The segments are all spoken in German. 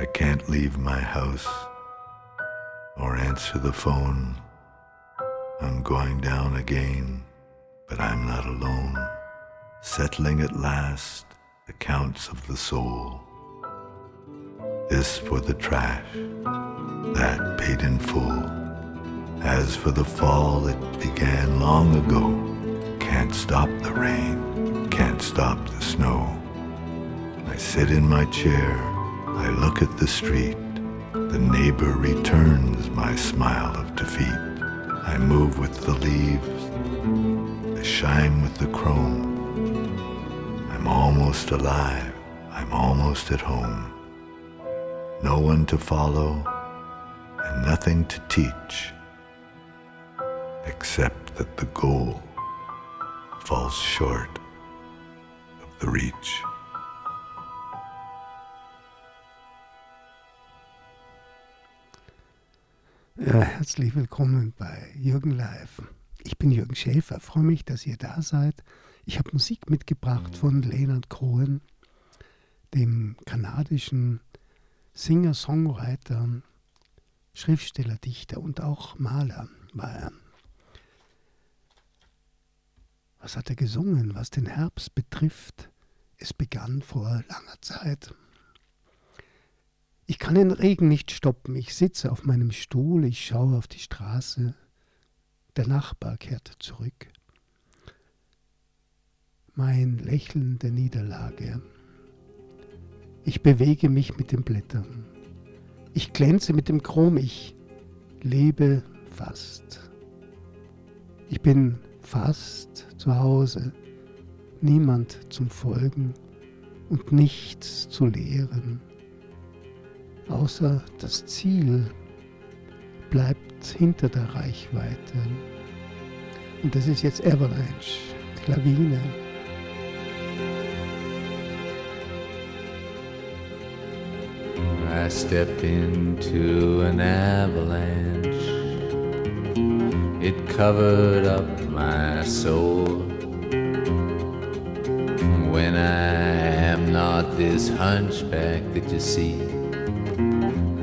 I can't leave my house or answer the phone. I'm going down again, but I'm not alone. Settling at last accounts of the soul. This for the trash, that paid in full. As for the fall, it began long ago. Can't stop the rain, can't stop the snow. I sit in my chair, I look at the street. The neighbor returns my smile of defeat. I move with the leaves, I shine with the chrome. I'm almost alive, I'm almost at home. No one to follow and nothing to teach, except that the goal falls short of the reach. Ja, herzlich willkommen bei Jürgen Live. Ich bin Jürgen Schäfer, freue mich, dass ihr da seid. Ich habe Musik mitgebracht von Leonard Cohen, dem kanadischen Singer, Songwriter, Schriftsteller, Dichter und auch Maler war er. Was hat er gesungen, was den Herbst betrifft? Es begann vor langer Zeit. Ich kann den Regen nicht stoppen. Ich sitze auf meinem Stuhl, ich schaue auf die Straße. Der Nachbar kehrte zurück. Mein Lächeln der Niederlage. Ich bewege mich mit den Blättern. Ich glänze mit dem Chrom. Ich lebe fast. Ich bin fast zu Hause. Niemand zum Folgen und nichts zu lehren außer das Ziel bleibt hinter der Reichweite. Und das ist jetzt Avalanche, Lawine. I step into an avalanche. It covered up my soul. When I am not this hunchback that you see.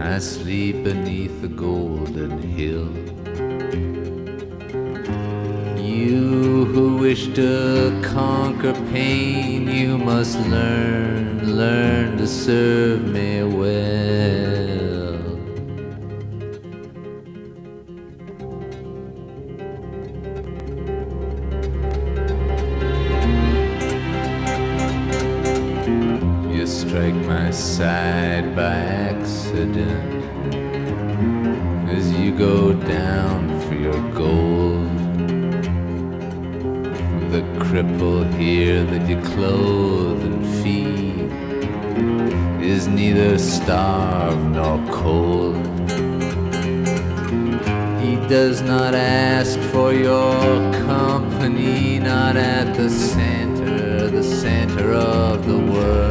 I sleep beneath the golden hill. You who wish to conquer pain, you must learn, learn to serve me well. Does not ask for your company, not at the center, the center of the world.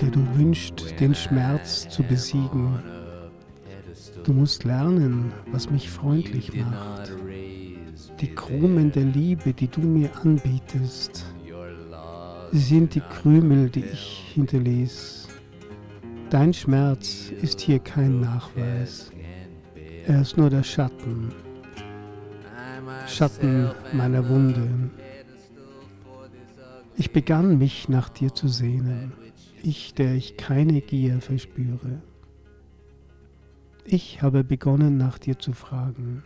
der du wünschst, den Schmerz zu besiegen. Du musst lernen, was mich freundlich macht. Die Krumen der Liebe, die du mir anbietest, sind die Krümel, die ich hinterließ. Dein Schmerz ist hier kein Nachweis. Er ist nur der Schatten. Schatten meiner Wunde. Ich begann mich nach dir zu sehnen ich, der ich keine Gier verspüre. Ich habe begonnen nach dir zu fragen.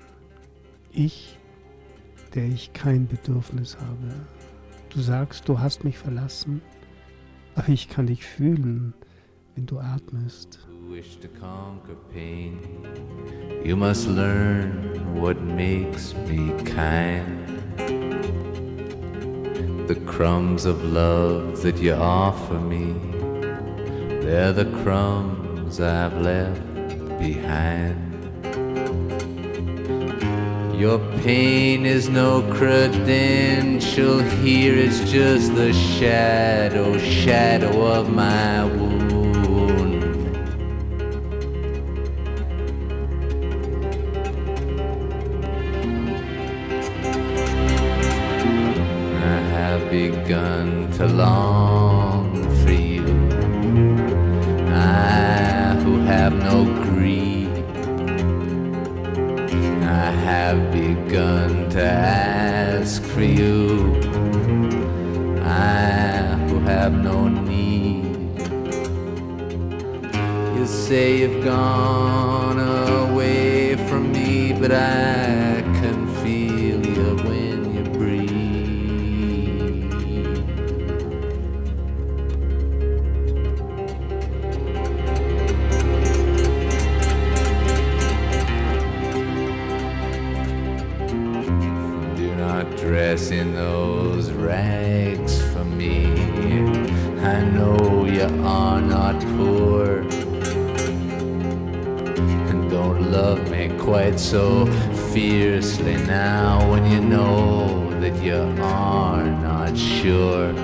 Ich, der ich kein Bedürfnis habe. Du sagst, du hast mich verlassen, aber ich kann dich fühlen, wenn du atmest. You must learn what makes me kind. The crumbs of love that you offer me They're the crumbs I've left behind. Your pain is no credential here, it's just the shadow, shadow of my wound. I have begun to long. begun to ask for you. I who have no need. You say you've gone away from me, but I. in those rags for me. I know you are not poor and don't love me quite so fiercely now when you know that you are not sure.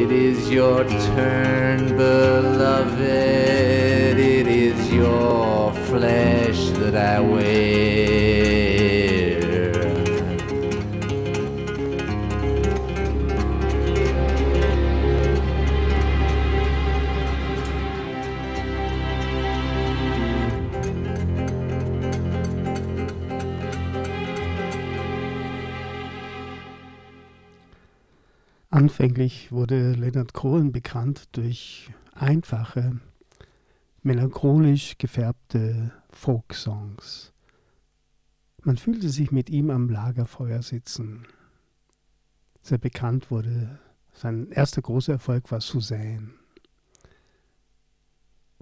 It is your turn, beloved. It is your flesh that I wear. Anfänglich wurde Leonard Cohen bekannt durch einfache, melancholisch gefärbte Folksongs. Man fühlte sich mit ihm am Lagerfeuer sitzen. Sehr bekannt wurde, sein erster großer Erfolg war Suzanne.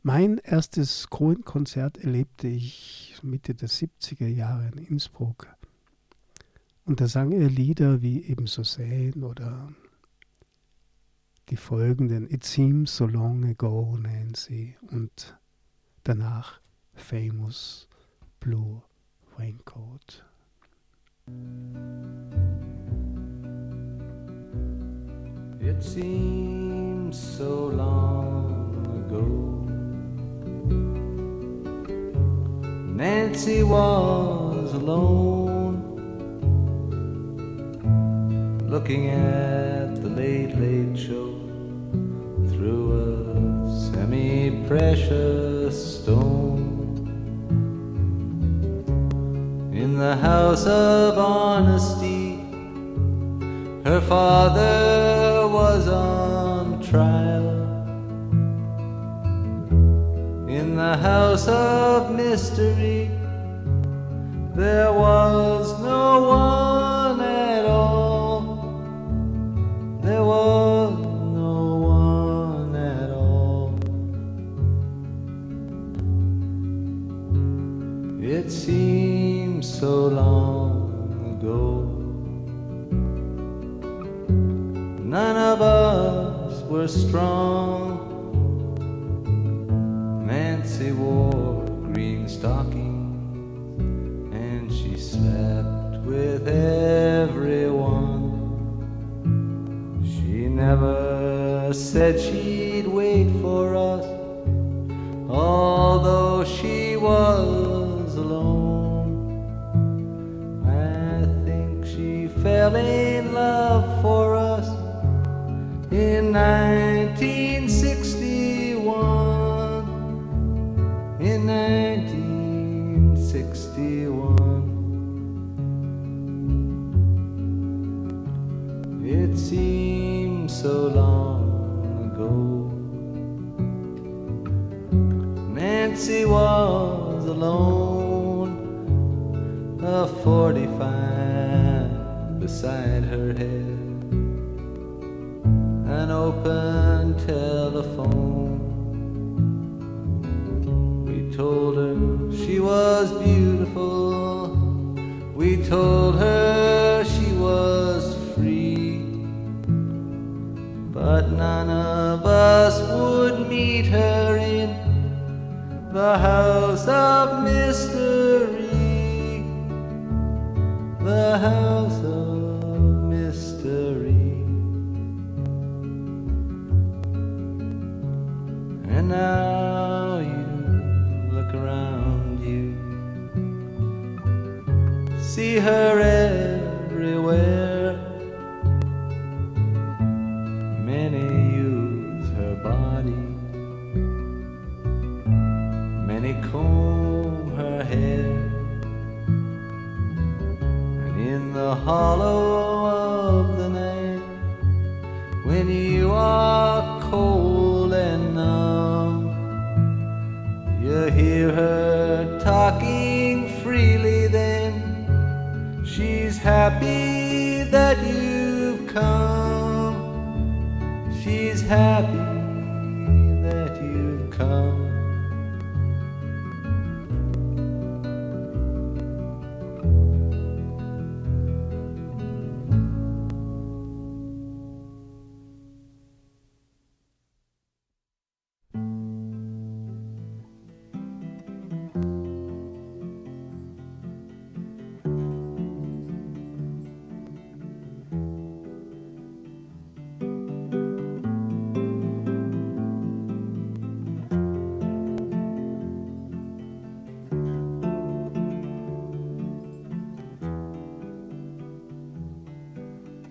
Mein erstes Cohen-Konzert erlebte ich Mitte der 70er Jahre in Innsbruck. Und da sang er Lieder wie eben Suzanne oder die folgenden It Seems So Long Ago, Nancy und danach Famous Blue Raincoat. It seems so long ago. Nancy was alone, looking at the late, late show precious stone. In the house of honesty, her father was on trial. In the house of mystery, there was no one at all. There was so long ago. None of us were strong. Nancy wore green stockings and she slept with everyone. She never said she'd wait for us, although she was 1961. In 1961. It seems so long ago. Nancy was alone, a 45 beside her head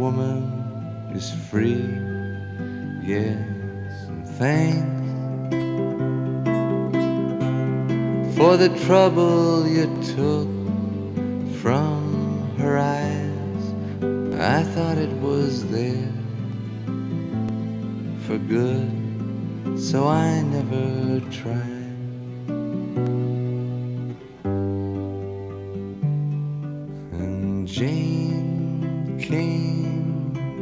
Woman is free. Yes, and thanks for the trouble you took from her eyes. I thought it was there for good, so I never tried.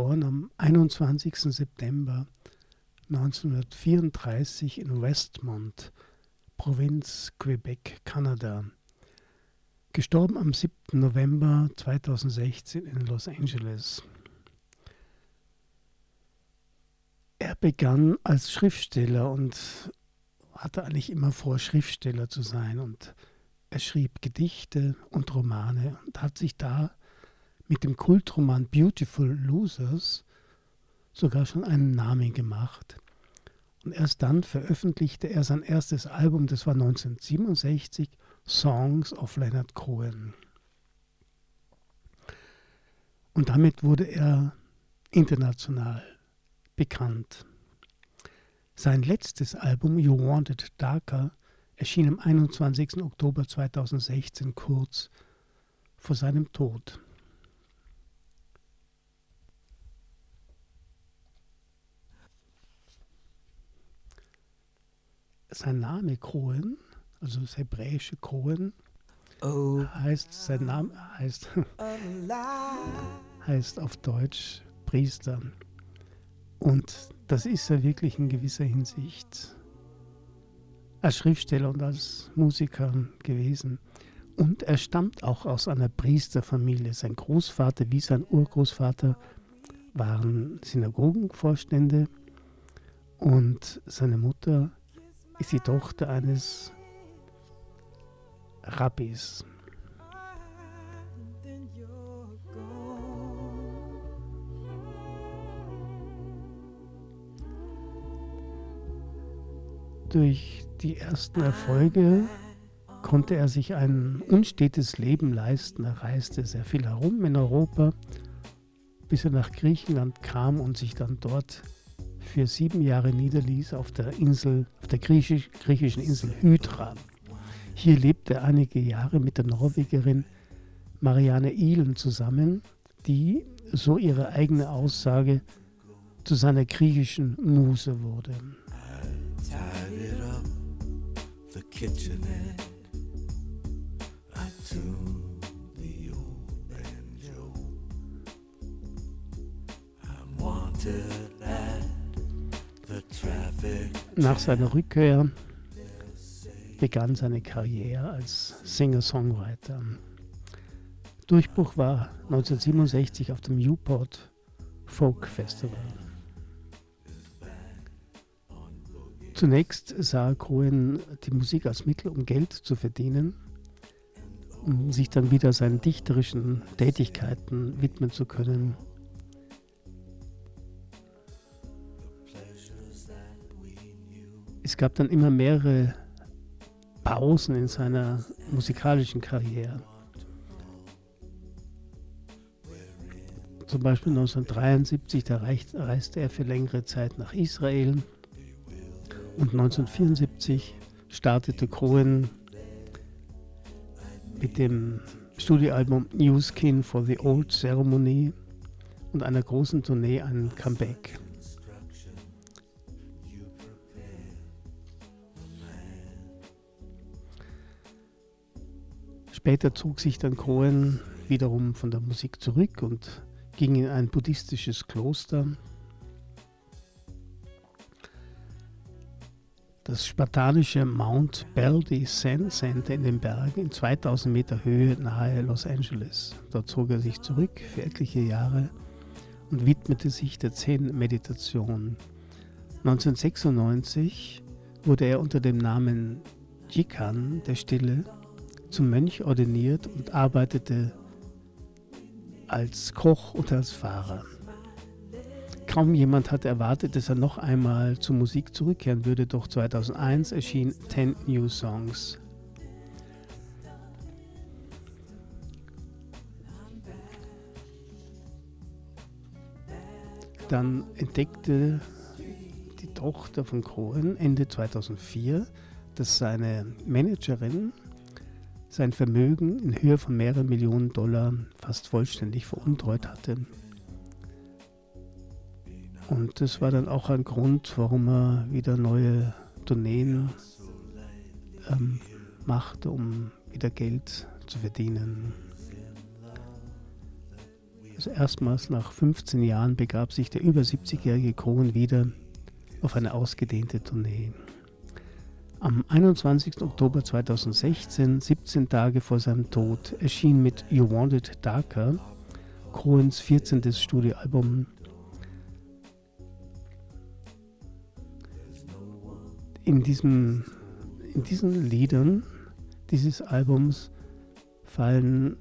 Geboren am 21. September 1934 in Westmont, Provinz Quebec, Kanada. Gestorben am 7. November 2016 in Los Angeles. Er begann als Schriftsteller und hatte eigentlich immer vor, Schriftsteller zu sein und er schrieb Gedichte und Romane und hat sich da mit dem Kultroman Beautiful Losers sogar schon einen Namen gemacht. Und erst dann veröffentlichte er sein erstes Album, das war 1967, Songs of Leonard Cohen. Und damit wurde er international bekannt. Sein letztes Album, You Wanted Darker, erschien am 21. Oktober 2016 kurz vor seinem Tod. Sein Name Cohen, also das hebräische Cohen, oh. heißt, sein Name heißt, heißt auf Deutsch Priester. Und das ist er wirklich in gewisser Hinsicht als Schriftsteller und als Musiker gewesen. Und er stammt auch aus einer Priesterfamilie. Sein Großvater wie sein Urgroßvater waren Synagogenvorstände und seine Mutter ist die Tochter eines Rabbis. Durch die ersten Erfolge konnte er sich ein unstetes Leben leisten. Er reiste sehr viel herum in Europa, bis er nach Griechenland kam und sich dann dort für sieben Jahre niederließ auf der Insel, der griechisch, griechischen Insel Hydra. Hier lebte er einige Jahre mit der Norwegerin Marianne Ihlen zusammen, die, so ihre eigene Aussage, zu seiner griechischen Muse wurde. wanted at the traffic. Nach seiner Rückkehr begann seine Karriere als Singer-Songwriter. Durchbruch war 1967 auf dem Newport Folk Festival. Zunächst sah Cohen die Musik als Mittel, um Geld zu verdienen, um sich dann wieder seinen dichterischen Tätigkeiten widmen zu können. Es gab dann immer mehrere Pausen in seiner musikalischen Karriere. Zum Beispiel 1973, da reiste er für längere Zeit nach Israel und 1974 startete Cohen mit dem Studioalbum New Skin for the Old Ceremony und einer großen Tournee ein Comeback. Später zog sich dann Cohen wiederum von der Musik zurück und ging in ein buddhistisches Kloster Das spartanische Mount Baldy Sand Center in den Bergen in 2000 Meter Höhe nahe Los Angeles. Dort zog er sich zurück für etliche Jahre und widmete sich der Zen-Meditation. 1996 wurde er unter dem Namen Jikan der Stille zum Mönch ordiniert und arbeitete als Koch und als Fahrer. Kaum jemand hatte erwartet, dass er noch einmal zur Musik zurückkehren würde, doch 2001 erschien 10 New Songs. Dann entdeckte die Tochter von Cohen Ende 2004, dass seine Managerin sein Vermögen in Höhe von mehreren Millionen Dollar fast vollständig veruntreut hatte. Und das war dann auch ein Grund, warum er wieder neue Tourneen ähm, machte, um wieder Geld zu verdienen. Also erstmals nach 15 Jahren begab sich der über 70-jährige Cohen wieder auf eine ausgedehnte Tournee. Am 21. Oktober 2016, 17 Tage vor seinem Tod, erschien mit You Want It Darker Cohens 14. Studioalbum. In, diesem, in diesen Liedern dieses Albums fallen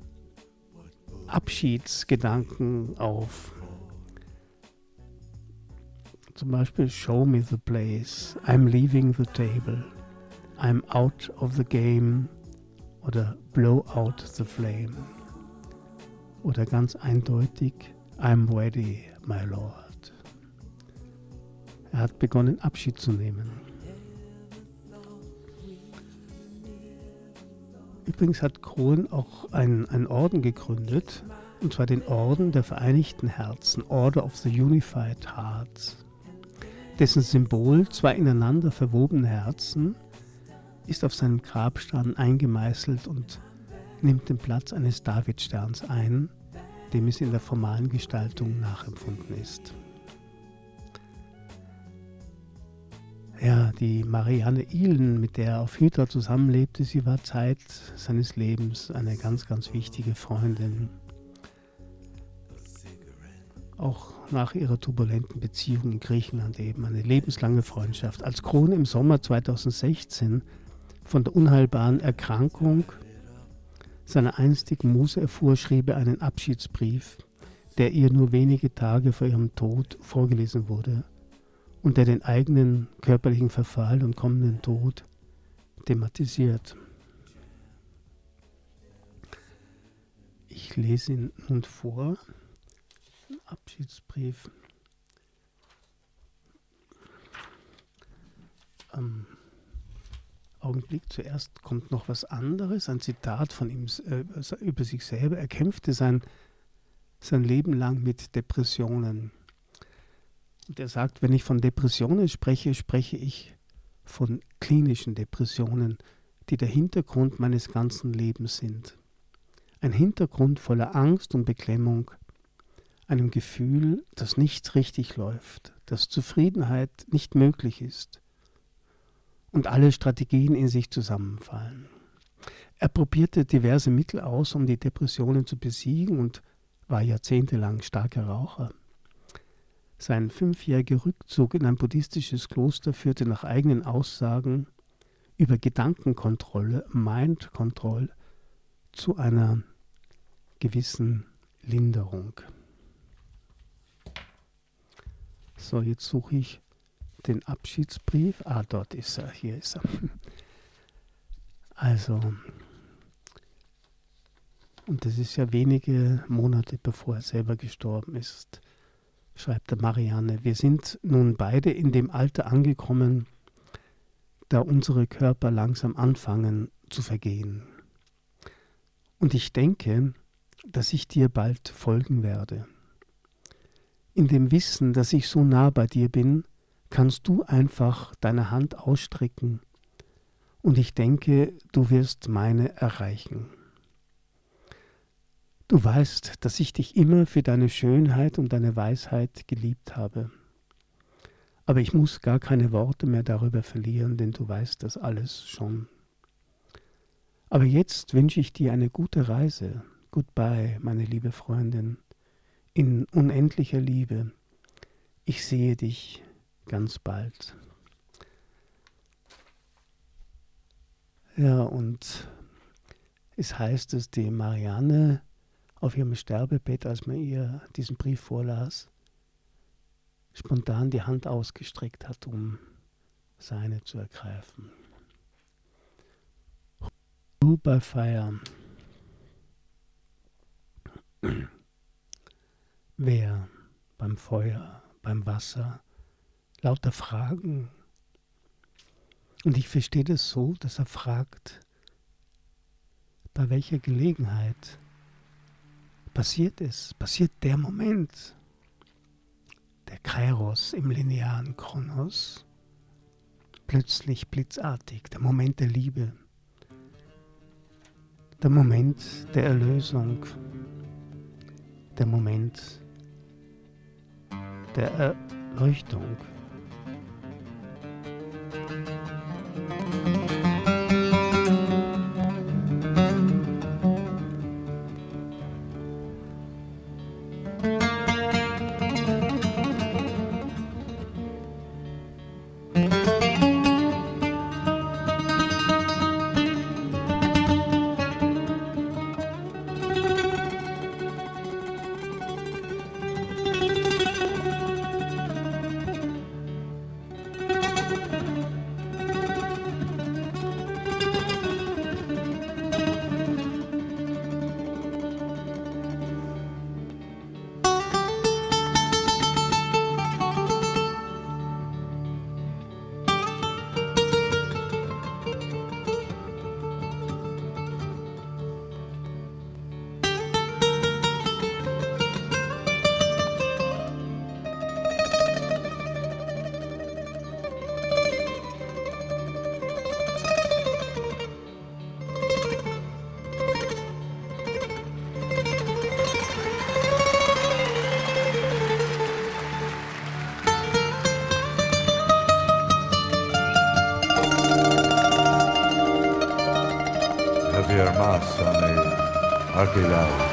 Abschiedsgedanken auf. Zum Beispiel Show me the place, I'm leaving the table, I'm out of the game oder Blow out the flame. Oder ganz eindeutig I'm ready, my Lord. Er hat begonnen Abschied zu nehmen. Übrigens hat Krohn auch einen, einen Orden gegründet, und zwar den Orden der Vereinigten Herzen, Order of the Unified Hearts. Dessen Symbol, zwei ineinander verwobene Herzen, ist auf seinem Grabstein eingemeißelt und nimmt den Platz eines Davidsterns ein, dem es in der formalen Gestaltung nachempfunden ist. Ja, die Marianne Ihlen, mit der er auf Hydra zusammenlebte, sie war Zeit seines Lebens eine ganz, ganz wichtige Freundin. Auch nach ihrer turbulenten Beziehung in Griechenland eben eine lebenslange Freundschaft. Als Kron im Sommer 2016 von der unheilbaren Erkrankung seiner einstigen Muse erfuhr, schrieb er einen Abschiedsbrief, der ihr nur wenige Tage vor ihrem Tod vorgelesen wurde und der den eigenen körperlichen Verfall und kommenden Tod thematisiert. Ich lese ihn nun vor. Abschiedsbrief. Am Augenblick zuerst kommt noch was anderes, ein Zitat von ihm äh, über sich selber. Er kämpfte sein, sein Leben lang mit Depressionen. Und er sagt, wenn ich von Depressionen spreche, spreche ich von klinischen Depressionen, die der Hintergrund meines ganzen Lebens sind. Ein Hintergrund voller Angst und Beklemmung, einem Gefühl, dass nichts richtig läuft, dass Zufriedenheit nicht möglich ist und alle Strategien in sich zusammenfallen. Er probierte diverse Mittel aus, um die Depressionen zu besiegen und war jahrzehntelang starker Raucher. Sein fünfjähriger Rückzug in ein buddhistisches Kloster führte nach eigenen Aussagen über Gedankenkontrolle, Mind Control, zu einer gewissen Linderung. So, jetzt suche ich den Abschiedsbrief. Ah, dort ist er, hier ist er. Also, und das ist ja wenige Monate bevor er selber gestorben ist schreibt der Marianne, wir sind nun beide in dem Alter angekommen, da unsere Körper langsam anfangen zu vergehen. Und ich denke, dass ich dir bald folgen werde. In dem Wissen, dass ich so nah bei dir bin, kannst du einfach deine Hand ausstrecken und ich denke, du wirst meine erreichen. Du weißt, dass ich dich immer für deine Schönheit und deine Weisheit geliebt habe. Aber ich muss gar keine Worte mehr darüber verlieren, denn du weißt das alles schon. Aber jetzt wünsche ich dir eine gute Reise. Goodbye, meine liebe Freundin, in unendlicher Liebe. Ich sehe dich ganz bald. Ja, und es heißt, dass die Marianne auf ihrem Sterbebett, als man ihr diesen Brief vorlas, spontan die Hand ausgestreckt hat, um seine zu ergreifen. Who by Fire. Wer beim Feuer, beim Wasser, lauter Fragen. Und ich verstehe das so, dass er fragt, bei welcher Gelegenheit passiert es, passiert der Moment, der Kairos im linearen Chronos, plötzlich blitzartig, der Moment der Liebe, der Moment der Erlösung, der Moment der Erleuchtung. Thank you. aquel lado.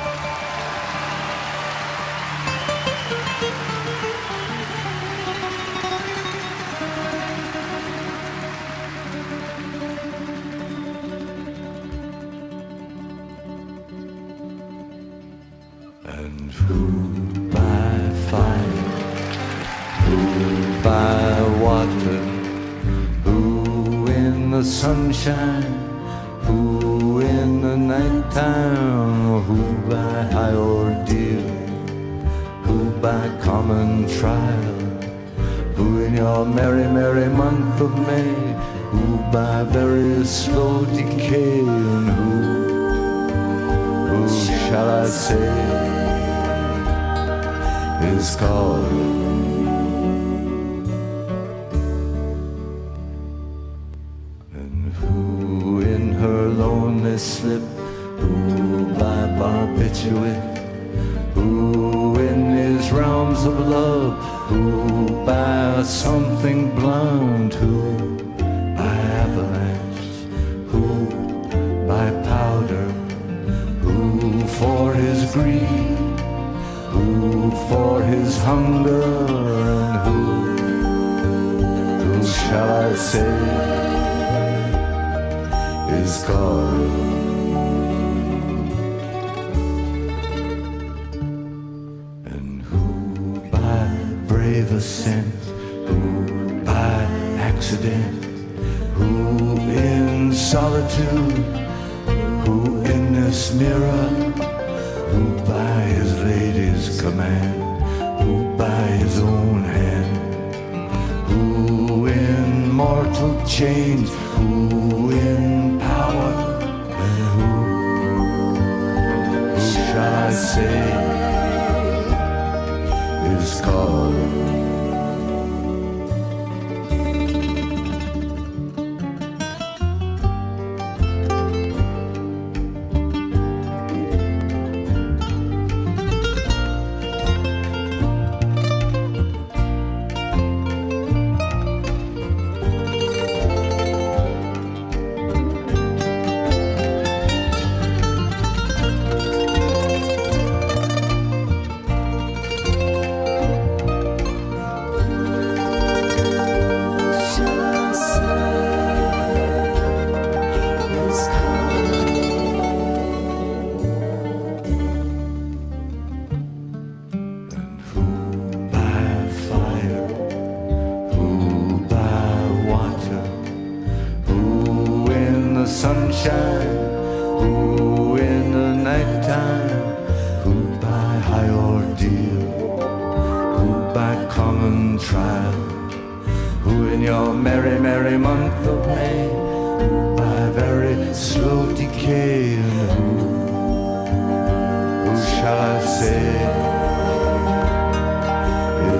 Shall I say, is God. And who by brave ascent, who by accident, who in solitude, who in this mirror, who by his lady's command, who by his own hand, mortal chains, who in power, and who, who shall I say, is called.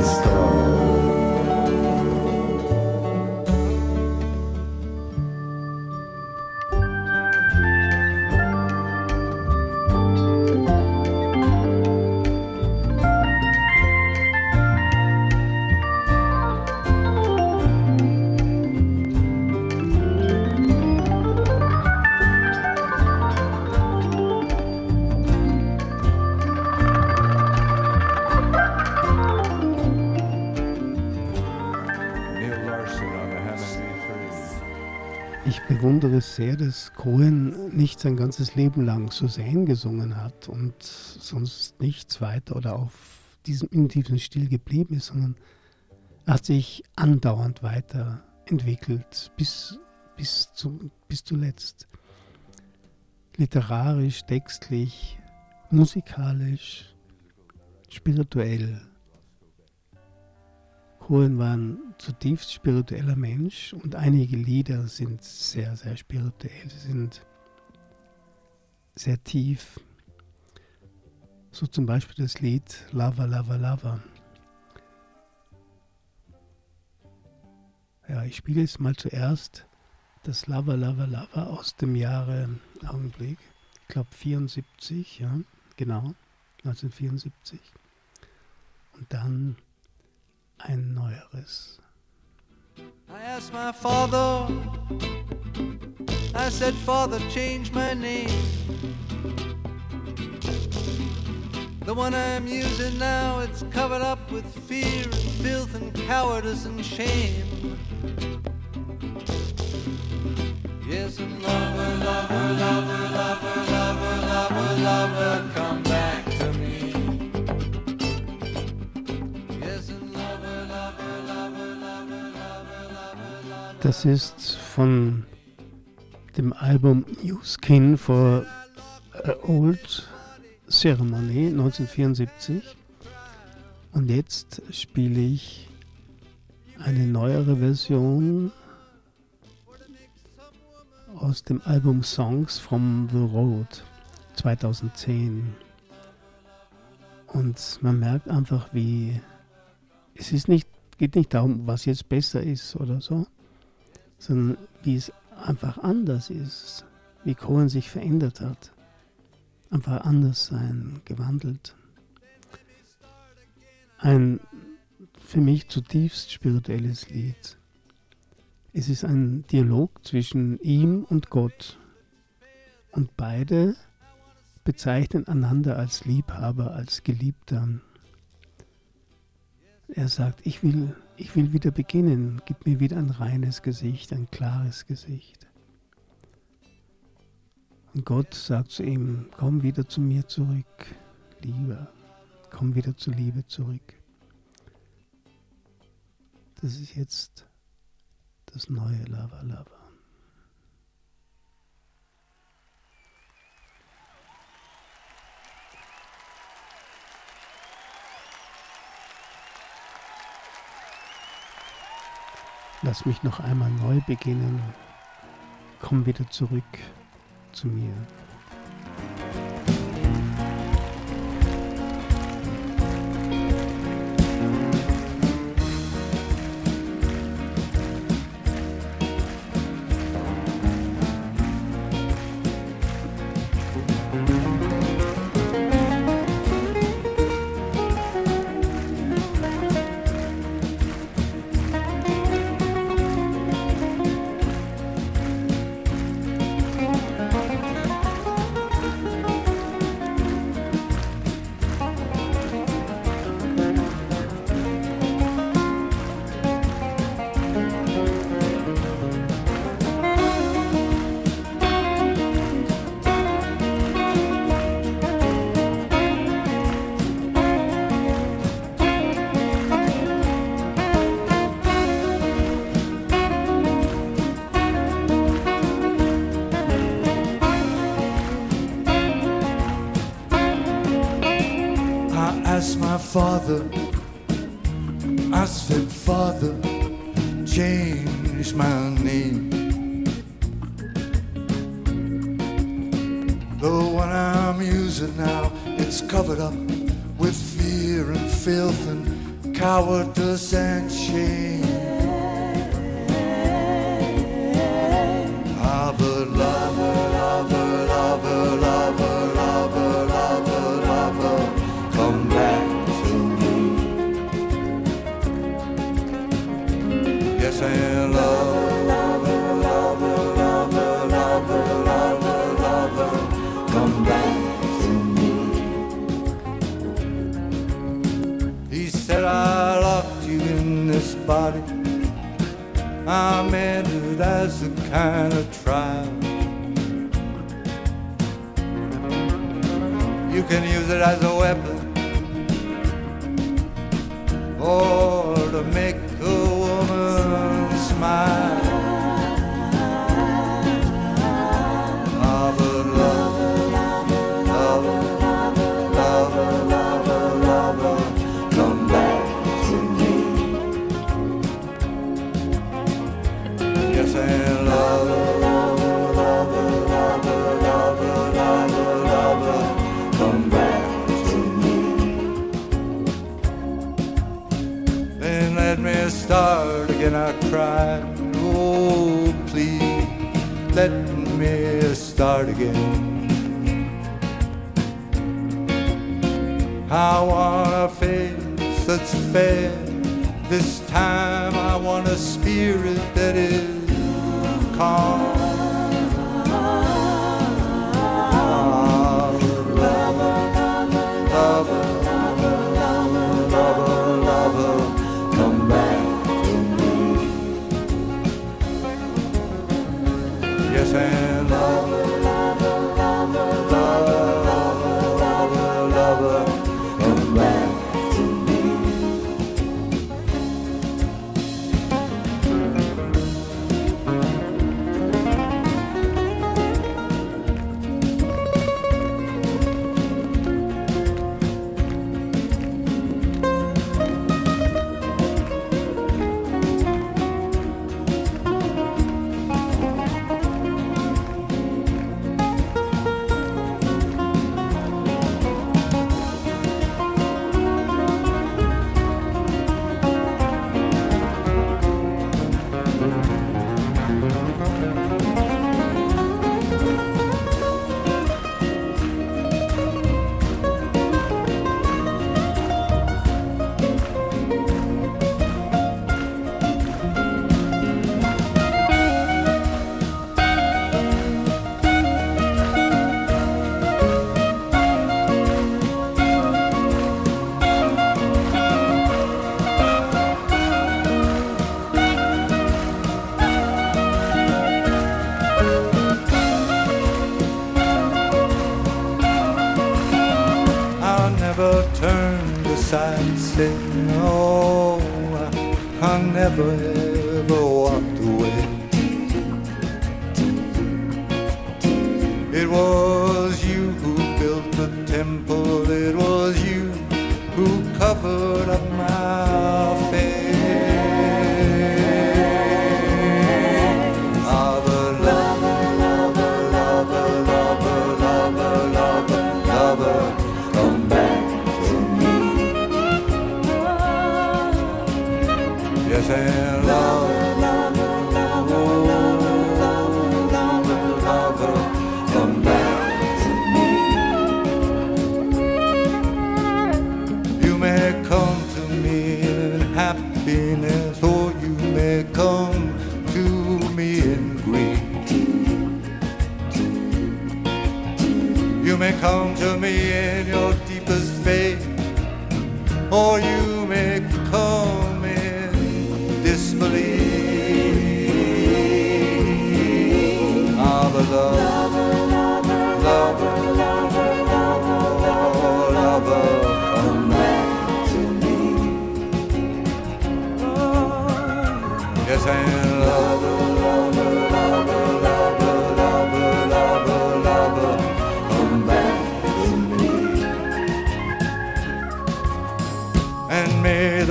stars. Nicht sein ganzes Leben lang Suzanne gesungen hat und sonst nichts weiter oder auf diesem, in diesem Stil geblieben ist, sondern er hat sich andauernd weiterentwickelt bis, bis, zu, bis zuletzt. Literarisch, textlich, musikalisch, spirituell. Cohen war ein zutiefst spiritueller Mensch und einige Lieder sind sehr, sehr spirituell, sie sind sehr tief. So zum Beispiel das Lied Lava, Lava, Lava. Ja, ich spiele jetzt mal zuerst das Lava, Lava, Lava aus dem Jahre, Augenblick, ich glaube 74, ja, genau, 1974. Und dann ein neueres. I asked my father, I said, Father, change my name. The one I'm using now, it's covered up with fear and filth and cowardice and shame. Yes, and lover, lover, lover, lover, lover, lover, lover, come back. Das ist von dem Album New Skin for Old Ceremony 1974. Und jetzt spiele ich eine neuere Version aus dem Album Songs from the Road 2010. Und man merkt einfach, wie es ist nicht, geht nicht darum, was jetzt besser ist oder so, sondern wie es einfach anders ist, wie Cohen sich verändert hat. Einfach anders sein, gewandelt. Ein für mich zutiefst spirituelles Lied. Es ist ein Dialog zwischen ihm und Gott. Und beide bezeichnen einander als Liebhaber, als Geliebter. Er sagt, ich will, ich will wieder beginnen, gib mir wieder ein reines Gesicht, ein klares Gesicht. Und Gott sagt zu ihm, komm wieder zu mir zurück, Liebe, komm wieder zur Liebe zurück. Das ist jetzt das neue Lava Lava. Lass mich noch einmal neu beginnen. Komm wieder zurück zu mir. the I want a face that's fair. This time I want a spirit that is calm.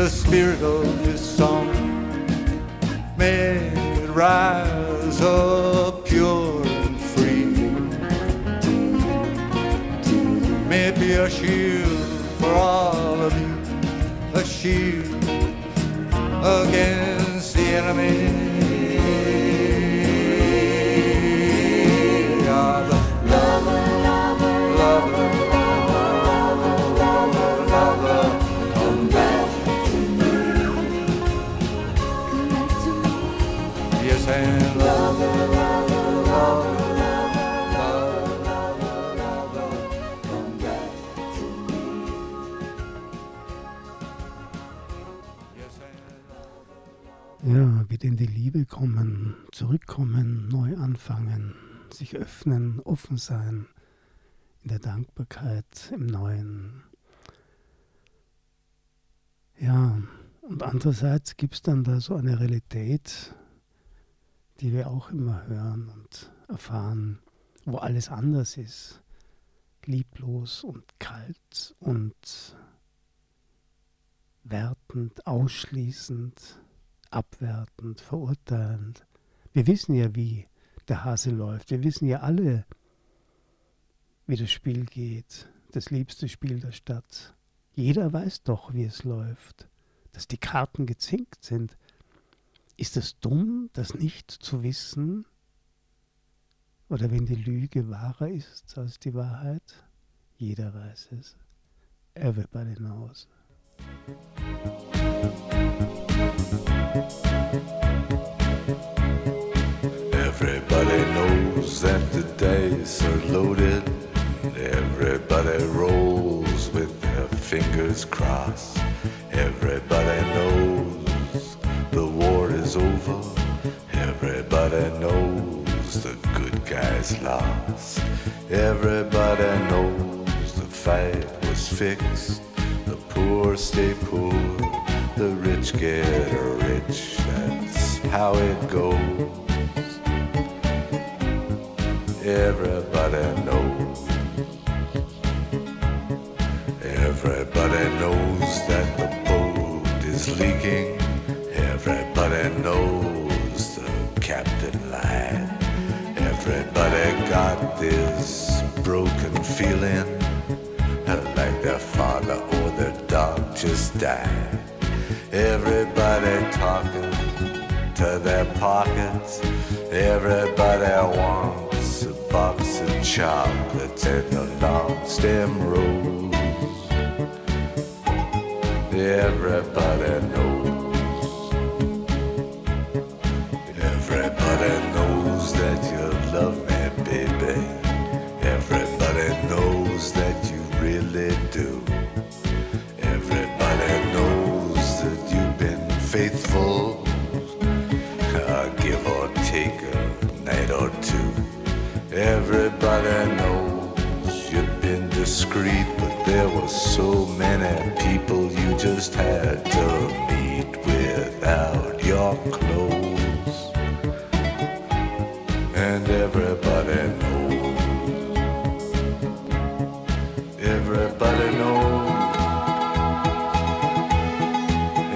the spirit of this song. May it rise. In die Liebe kommen, zurückkommen, neu anfangen, sich öffnen, offen sein, in der Dankbarkeit, im Neuen. Ja, und andererseits gibt es dann da so eine Realität, die wir auch immer hören und erfahren, wo alles anders ist, lieblos und kalt und wertend, ausschließend abwertend, verurteilend. Wir wissen ja, wie der Hase läuft. Wir wissen ja alle, wie das Spiel geht. Das liebste Spiel der Stadt. Jeder weiß doch, wie es läuft. Dass die Karten gezinkt sind. Ist es dumm, das nicht zu wissen? Oder wenn die Lüge wahrer ist als die Wahrheit? Jeder weiß es. Everybody knows. Everybody knows that the dice are loaded. Everybody rolls with their fingers crossed. Died. Everybody talking to their pockets. Everybody wants a box of chocolates and a long stem rose.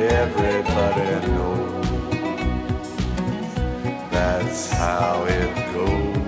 Everybody knows. That's how it goes.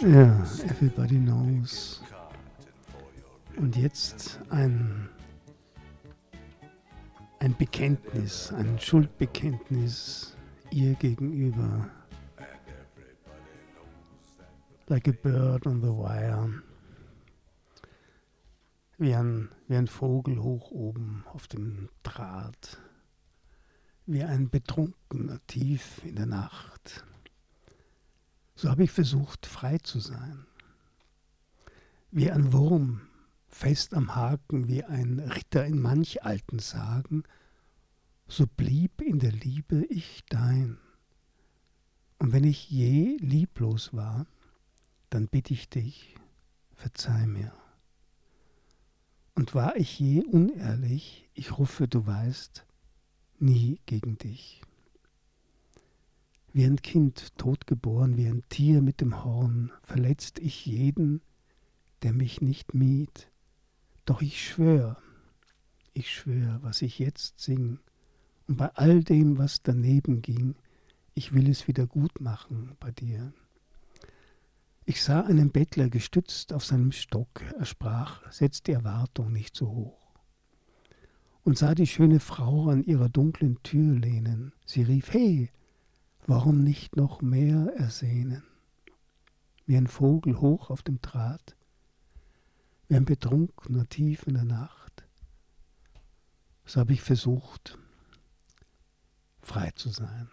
Ja, everybody knows. Und jetzt ein, ein Bekenntnis, ein Schuldbekenntnis ihr gegenüber. Like a bird on the wire. wie ein, wie ein Vogel hoch oben auf dem Draht, wie ein Betrunkener tief in der Nacht. So habe ich versucht, frei zu sein. Wie ein Wurm, fest am Haken, wie ein Ritter in manch alten Sagen, so blieb in der Liebe ich dein. Und wenn ich je lieblos war, dann bitt ich dich, verzeih mir. Und war ich je unehrlich, ich rufe, du weißt, nie gegen dich. Wie ein Kind totgeboren, wie ein Tier mit dem Horn, verletzt ich jeden, der mich nicht mied. Doch ich schwör, ich schwör, was ich jetzt sing, und bei all dem, was daneben ging, ich will es wieder gut machen bei dir. Ich sah einen Bettler gestützt auf seinem Stock. Er sprach, setz die Erwartung nicht so hoch. Und sah die schöne Frau an ihrer dunklen Tür lehnen. Sie rief, hey, warum nicht noch mehr ersehnen? Wie ein Vogel hoch auf dem Draht, wie ein Betrunkener tief in der Nacht. So habe ich versucht, frei zu sein.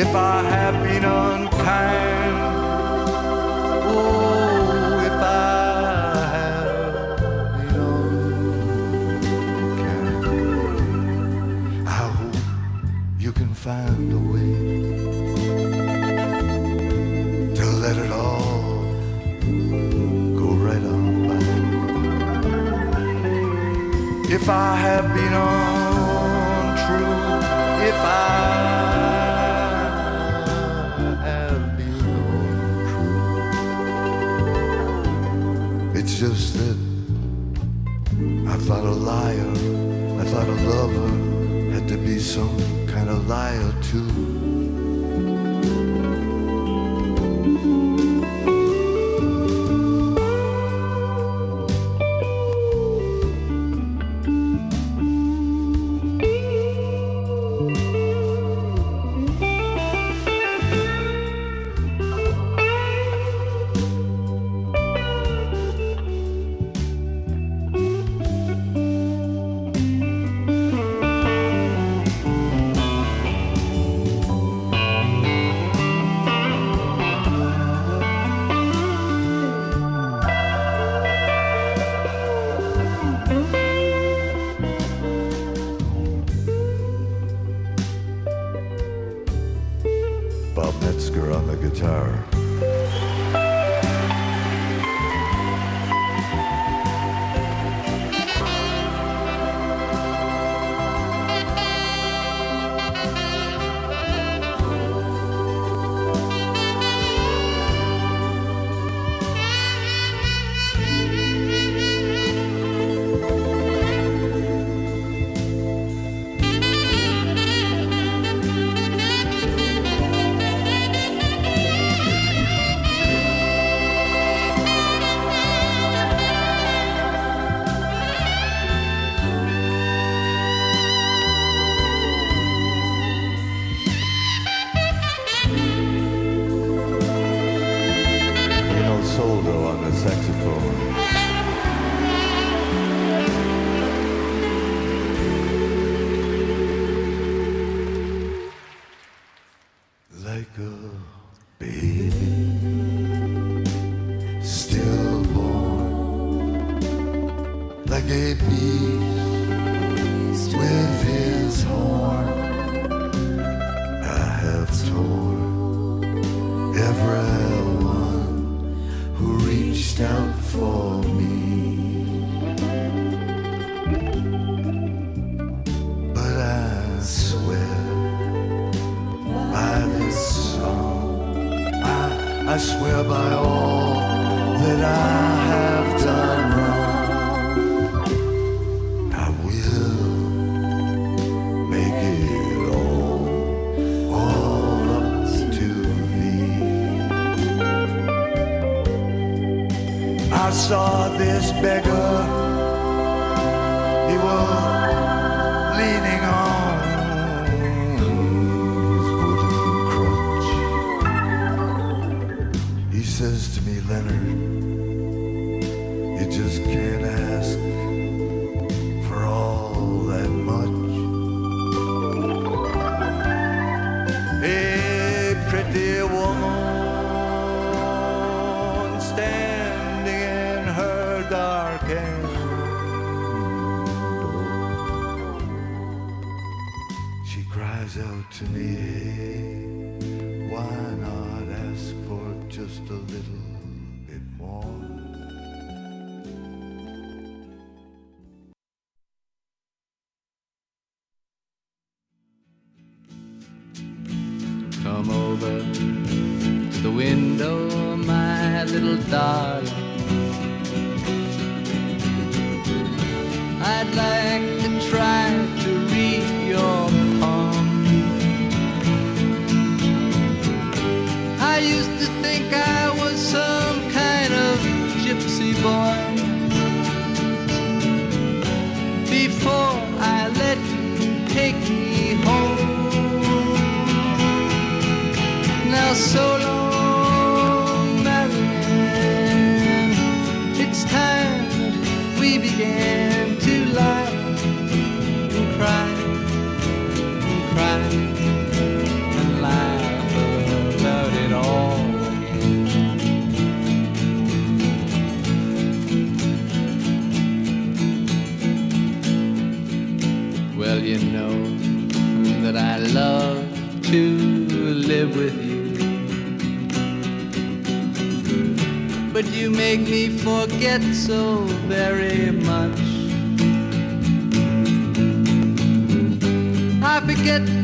if I have been unkind. Oh, if I have been unkind. I hope you can find a way to let it all go right on by. If I have been. lover had to be some kind of liar too. to me, hey, why not ask for just a little bit more? Come over to the window, my little darling but you make me forget so very much. I forget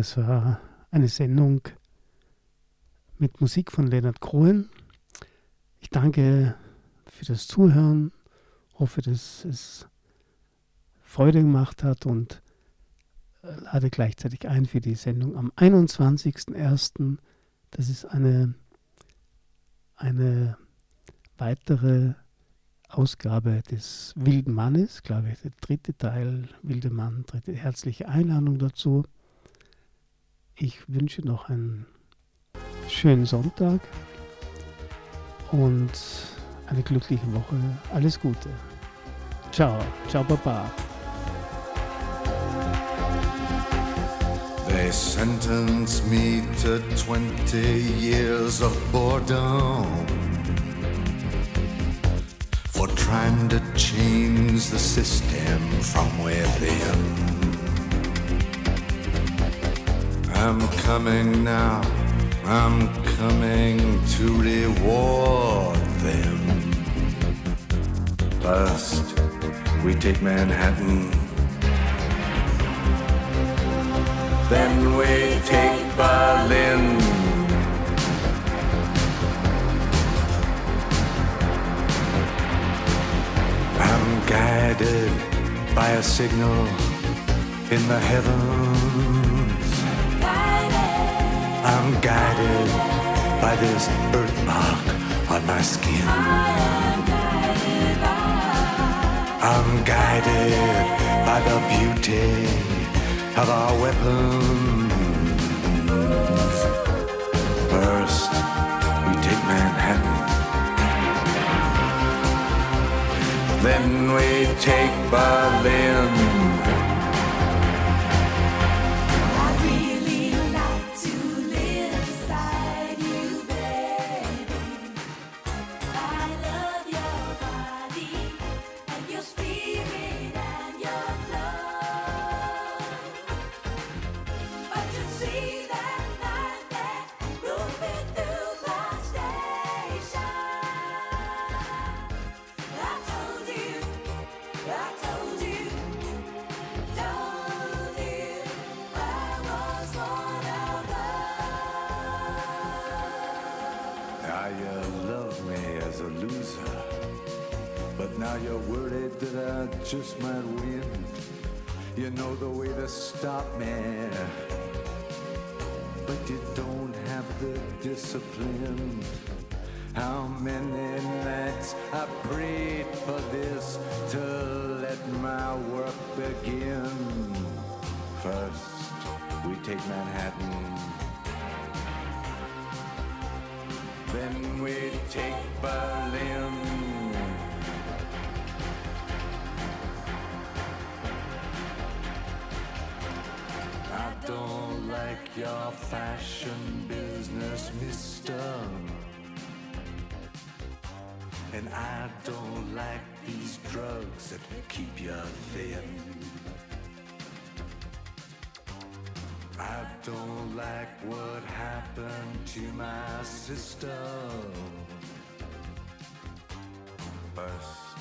das war eine Sendung mit Musik von Leonard Cohen. Ich danke für das Zuhören, hoffe, dass es Freude gemacht hat und lade gleichzeitig ein für die Sendung am 21.01. Das ist eine, eine weitere Ausgabe des Wilden Mannes, glaube ich, der dritte Teil, Wilde Mann, dritte herzliche Einladung dazu. Ich wünsche noch einen schönen Sonntag und eine glückliche Woche. Alles Gute. Ciao, ciao, Baba. They sentenced me to 20 years of boredom for trying to change the system from within. I'm coming now, I'm coming to reward them. First, we take Manhattan. Then we take Berlin. I'm guided by a signal in the heavens. I'm guided by this birthmark on my skin. I'm guided by the beauty of our weapons. First, we take Manhattan. Then we take Berlin.